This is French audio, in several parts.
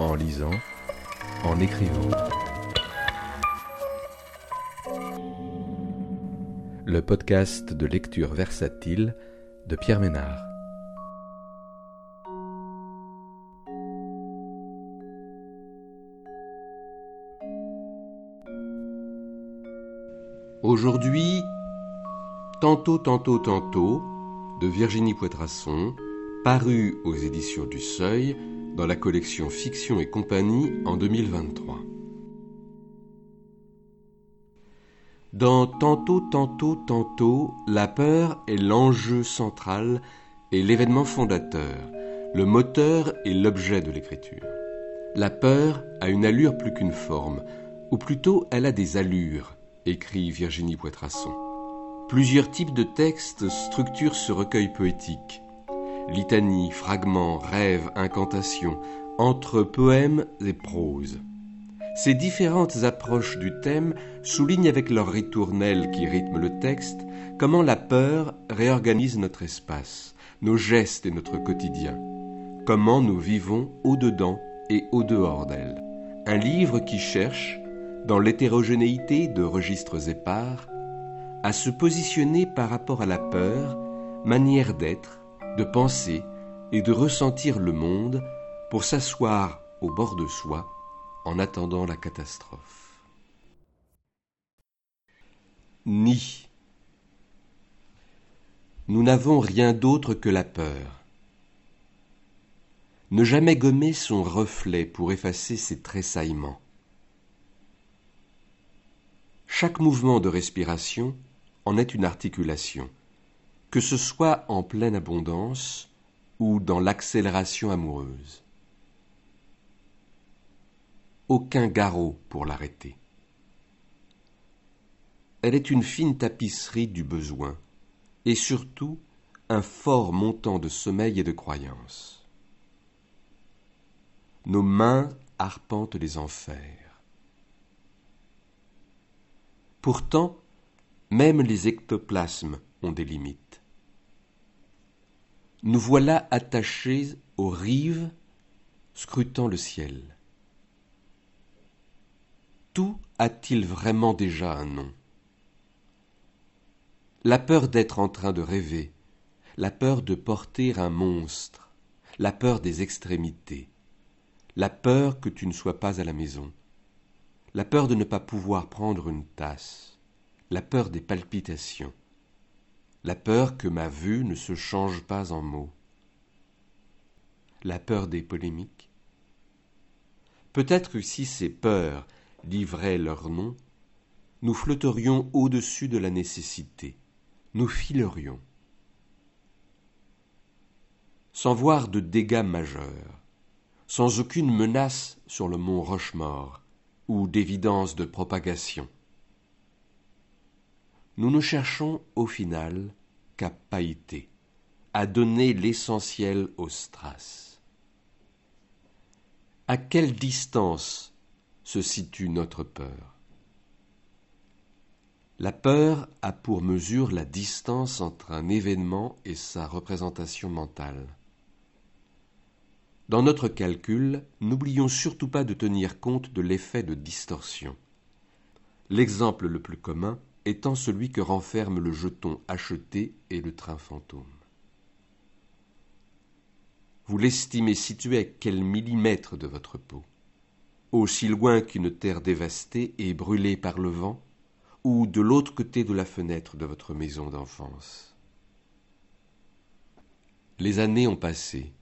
en lisant, en écrivant. Le podcast de lecture versatile de Pierre Ménard. Aujourd'hui, Tantôt, tantôt, tantôt, de Virginie Poitrasson, paru aux éditions du Seuil dans la collection Fiction et compagnie en 2023. Dans Tantôt, tantôt, tantôt, la peur est l'enjeu central et l'événement fondateur, le moteur et l'objet de l'écriture. La peur a une allure plus qu'une forme, ou plutôt elle a des allures, écrit Virginie Poitrasson. Plusieurs types de textes structurent ce recueil poétique litanies, fragments, rêves, incantations, entre poèmes et prose. Ces différentes approches du thème soulignent avec leur ritournelle qui rythme le texte comment la peur réorganise notre espace, nos gestes et notre quotidien, comment nous vivons au-dedans et au-dehors d'elle. Un livre qui cherche, dans l'hétérogénéité de registres épars, à se positionner par rapport à la peur, manière d'être, de penser et de ressentir le monde pour s'asseoir au bord de soi en attendant la catastrophe. Ni. Nous n'avons rien d'autre que la peur. Ne jamais gommer son reflet pour effacer ses tressaillements. Chaque mouvement de respiration en est une articulation que ce soit en pleine abondance ou dans l'accélération amoureuse. Aucun garrot pour l'arrêter. Elle est une fine tapisserie du besoin, et surtout un fort montant de sommeil et de croyance. Nos mains arpentent les enfers. Pourtant, même les ectoplasmes ont des limites. Nous voilà attachés aux rives, scrutant le ciel. Tout a-t-il vraiment déjà un nom? La peur d'être en train de rêver, la peur de porter un monstre, la peur des extrémités, la peur que tu ne sois pas à la maison, la peur de ne pas pouvoir prendre une tasse, la peur des palpitations, la peur que ma vue ne se change pas en mots, la peur des polémiques. Peut-être que si ces peurs livraient leur nom, nous flotterions au-dessus de la nécessité, nous filerions. Sans voir de dégâts majeurs, sans aucune menace sur le mont Rochemort ou d'évidence de propagation nous ne cherchons au final qu'à pailleter, à donner l'essentiel au strass. À quelle distance se situe notre peur? La peur a pour mesure la distance entre un événement et sa représentation mentale. Dans notre calcul, n'oublions surtout pas de tenir compte de l'effet de distorsion. L'exemple le plus commun étant celui que renferme le jeton acheté et le train fantôme. Vous l'estimez situé à quel millimètre de votre peau Aussi loin qu'une terre dévastée et brûlée par le vent, ou de l'autre côté de la fenêtre de votre maison d'enfance Les années ont passé.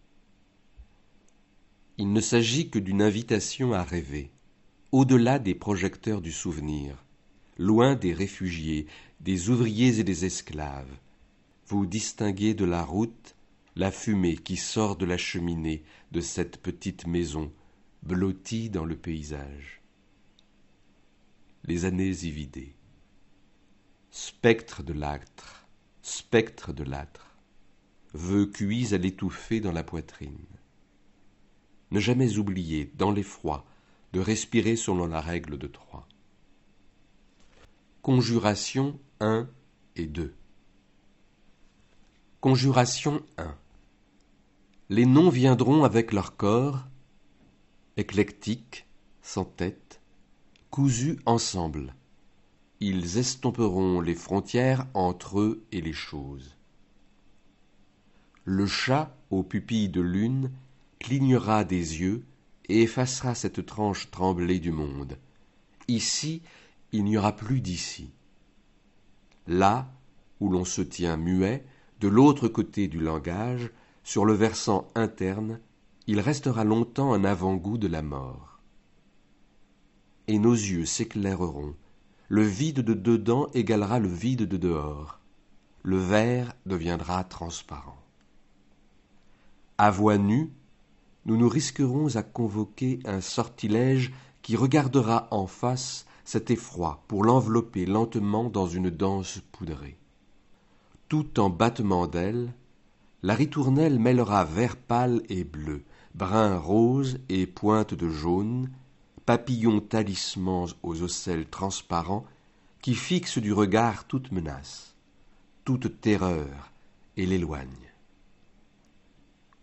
Il ne s'agit que d'une invitation à rêver, au-delà des projecteurs du souvenir, loin des réfugiés, des ouvriers et des esclaves. Vous distinguez de la route la fumée qui sort de la cheminée de cette petite maison blottie dans le paysage. Les années y vidées. Spectre de l'âtre, spectre de l'âtre, vœux cuits à l'étouffer dans la poitrine. Ne jamais oublier, dans l'effroi, de respirer selon la règle de trois. Conjuration 1 et 2. Conjuration 1. Les noms viendront avec leur corps, éclectiques, sans tête, cousus ensemble. Ils estomperont les frontières entre eux et les choses. Le chat, aux pupilles de lune, clignera des yeux et effacera cette tranche tremblée du monde. Ici, il n'y aura plus d'ici. Là, où l'on se tient muet, de l'autre côté du langage, sur le versant interne, il restera longtemps un avant-goût de la mort. Et nos yeux s'éclaireront, le vide de dedans égalera le vide de dehors, le verre deviendra transparent. À voix nue, nous nous risquerons à convoquer un sortilège qui regardera en face cet effroi pour l'envelopper lentement dans une danse poudrée. Tout en battement d'ailes, la ritournelle mêlera vert pâle et bleu, brun rose et pointe de jaune, papillons talismans aux ocelles transparents qui fixent du regard toute menace, toute terreur et l'éloignent.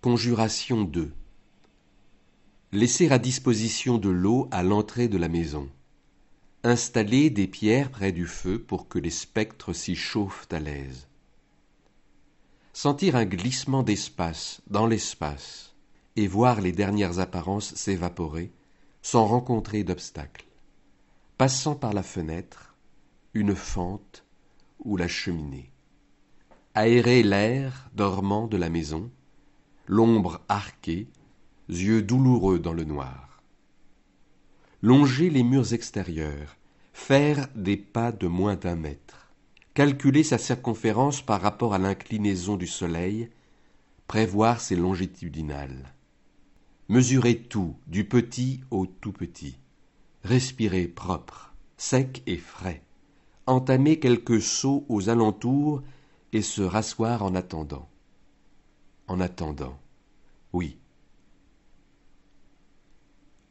Conjuration 2 Laisser à disposition de l'eau à l'entrée de la maison. Installer des pierres près du feu pour que les spectres s'y chauffent à l'aise. Sentir un glissement d'espace dans l'espace et voir les dernières apparences s'évaporer sans rencontrer d'obstacle, passant par la fenêtre, une fente ou la cheminée. Aérer l'air dormant de la maison, l'ombre arquée, yeux douloureux dans le noir. Longer les murs extérieurs, faire des pas de moins d'un mètre, calculer sa circonférence par rapport à l'inclinaison du soleil, prévoir ses longitudinales. Mesurer tout, du petit au tout petit. Respirer propre, sec et frais. Entamer quelques sauts aux alentours et se rasseoir en attendant. En attendant. Oui,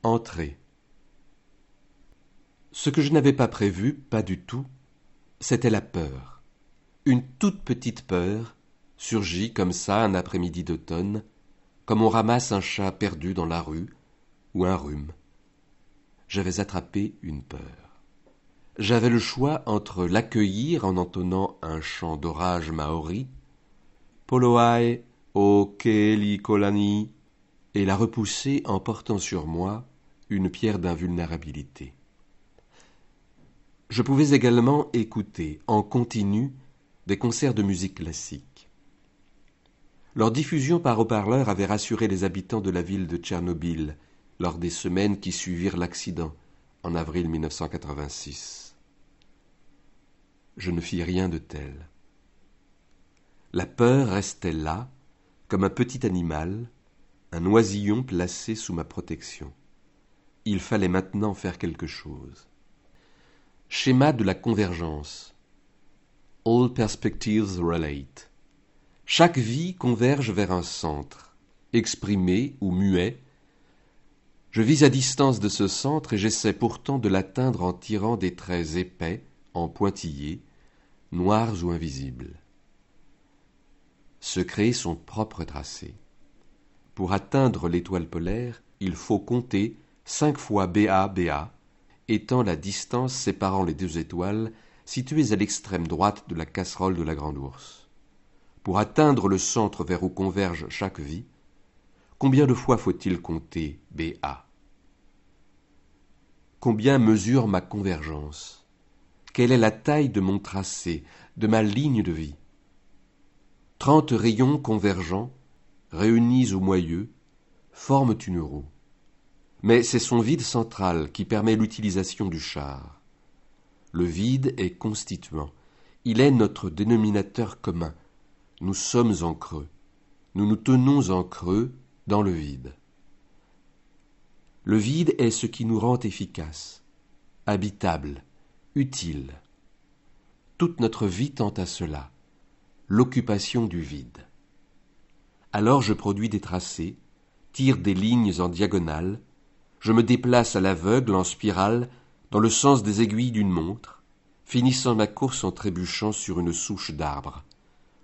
Entrée. Ce que je n'avais pas prévu, pas du tout, c'était la peur. Une toute petite peur, surgit comme ça un après-midi d'automne, comme on ramasse un chat perdu dans la rue, ou un rhume. J'avais attrapé une peur. J'avais le choix entre l'accueillir en entonnant un chant d'orage maori, Poloae o Kolani, et la repousser en portant sur moi une pierre d'invulnérabilité. Je pouvais également écouter en continu des concerts de musique classique. Leur diffusion par haut-parleur avait rassuré les habitants de la ville de Tchernobyl lors des semaines qui suivirent l'accident en avril 1986. Je ne fis rien de tel. La peur restait là, comme un petit animal, un oisillon placé sous ma protection. Il fallait maintenant faire quelque chose. Schéma de la convergence. All perspectives relate. Chaque vie converge vers un centre, exprimé ou muet. Je vis à distance de ce centre et j'essaie pourtant de l'atteindre en tirant des traits épais, en pointillés, noirs ou invisibles. Se créer son propre tracé. Pour atteindre l'étoile polaire, il faut compter cinq fois BA BA, étant la distance séparant les deux étoiles situées à l'extrême droite de la casserole de la grande ours. Pour atteindre le centre vers où converge chaque vie, combien de fois faut-il compter BA Combien mesure ma convergence? Quelle est la taille de mon tracé, de ma ligne de vie? Trente rayons convergents, réunis au moyeu, forment une roue mais c'est son vide central qui permet l'utilisation du char. Le vide est constituant, il est notre dénominateur commun. Nous sommes en creux, nous nous tenons en creux dans le vide. Le vide est ce qui nous rend efficaces, habitable, utile. Toute notre vie tend à cela, l'occupation du vide. Alors je produis des tracés, tire des lignes en diagonale, je me déplace à l'aveugle en spirale dans le sens des aiguilles d'une montre, finissant ma course en trébuchant sur une souche d'arbre.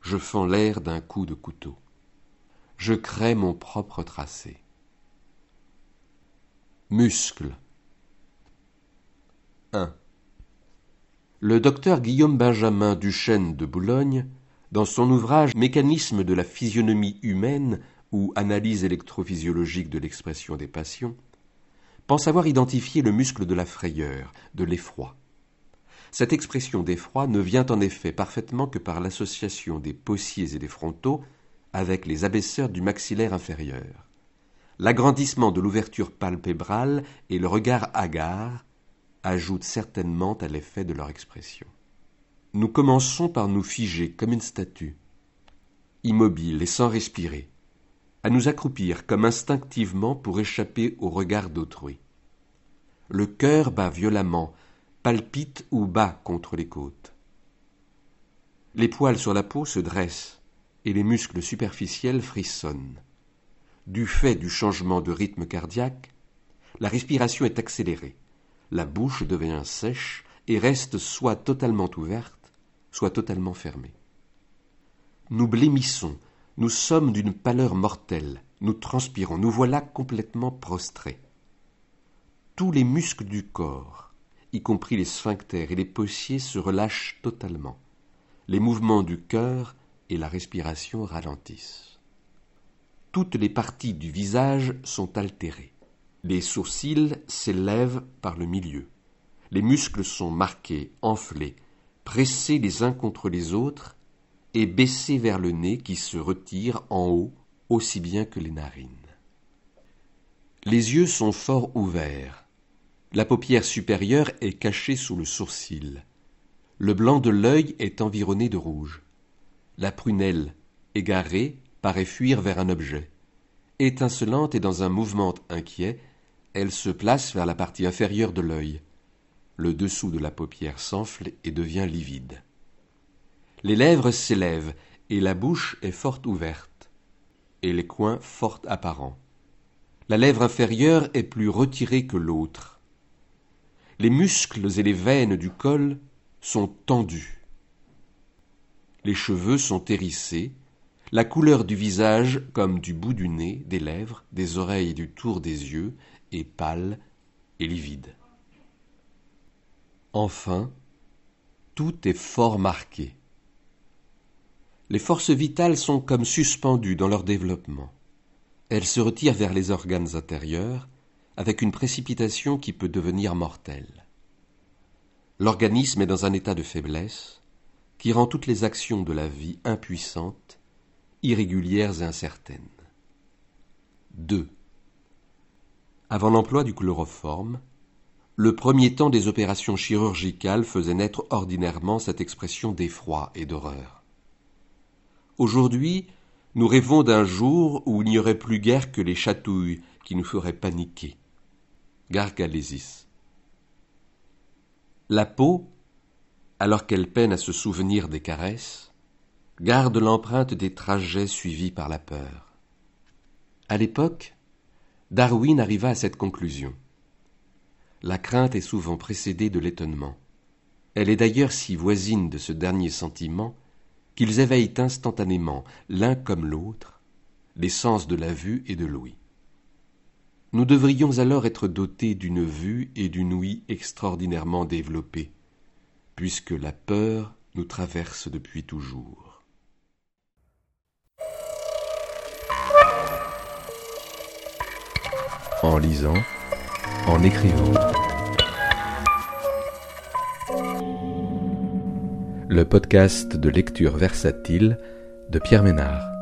Je fends l'air d'un coup de couteau. Je crée mon propre tracé. Muscles 1. Le docteur Guillaume Benjamin Duchesne de Boulogne, dans son ouvrage Mécanisme de la physionomie humaine ou Analyse électrophysiologique de l'expression des passions, pense avoir identifié le muscle de la frayeur, de l'effroi. Cette expression d'effroi ne vient en effet parfaitement que par l'association des possiers et des frontaux avec les abaisseurs du maxillaire inférieur. L'agrandissement de l'ouverture palpébrale et le regard hagard ajoutent certainement à l'effet de leur expression. Nous commençons par nous figer comme une statue, immobile et sans respirer, à nous accroupir comme instinctivement pour échapper au regard d'autrui. Le cœur bat violemment, palpite ou bat contre les côtes. Les poils sur la peau se dressent et les muscles superficiels frissonnent. Du fait du changement de rythme cardiaque, la respiration est accélérée, la bouche devient sèche et reste soit totalement ouverte, soit totalement fermée. Nous blêmissons, nous sommes d'une pâleur mortelle, nous transpirons, nous voilà complètement prostrés. Tous les muscles du corps, y compris les sphincters et les possiers, se relâchent totalement. Les mouvements du cœur et la respiration ralentissent. Toutes les parties du visage sont altérées. Les sourcils s'élèvent par le milieu. Les muscles sont marqués, enflés, pressés les uns contre les autres et baissés vers le nez qui se retire en haut aussi bien que les narines. Les yeux sont fort ouverts. La paupière supérieure est cachée sous le sourcil. Le blanc de l'œil est environné de rouge. La prunelle, égarée, paraît fuir vers un objet. Étincelante et dans un mouvement inquiet, elle se place vers la partie inférieure de l'œil. Le dessous de la paupière s'enfle et devient livide. Les lèvres s'élèvent et la bouche est fort ouverte, et les coins fort apparents. La lèvre inférieure est plus retirée que l'autre. Les muscles et les veines du col sont tendus. Les cheveux sont hérissés, la couleur du visage, comme du bout du nez, des lèvres, des oreilles et du tour des yeux, est pâle et livide. Enfin, tout est fort marqué les forces vitales sont comme suspendues dans leur développement. Elles se retirent vers les organes intérieurs avec une précipitation qui peut devenir mortelle. L'organisme est dans un état de faiblesse qui rend toutes les actions de la vie impuissantes, irrégulières et incertaines. 2. Avant l'emploi du chloroforme, le premier temps des opérations chirurgicales faisait naître ordinairement cette expression d'effroi et d'horreur. Aujourd'hui, nous rêvons d'un jour où il n'y aurait plus guère que les chatouilles qui nous feraient paniquer. Gargalésis. La peau, alors qu'elle peine à se souvenir des caresses, garde l'empreinte des trajets suivis par la peur. À l'époque, Darwin arriva à cette conclusion. La crainte est souvent précédée de l'étonnement. Elle est d'ailleurs si voisine de ce dernier sentiment qu'ils éveillent instantanément, l'un comme l'autre, les sens de la vue et de l'ouïe. Nous devrions alors être dotés d'une vue et d'une ouïe extraordinairement développées, puisque la peur nous traverse depuis toujours. En lisant, en écrivant. Le podcast de lecture versatile de Pierre Ménard.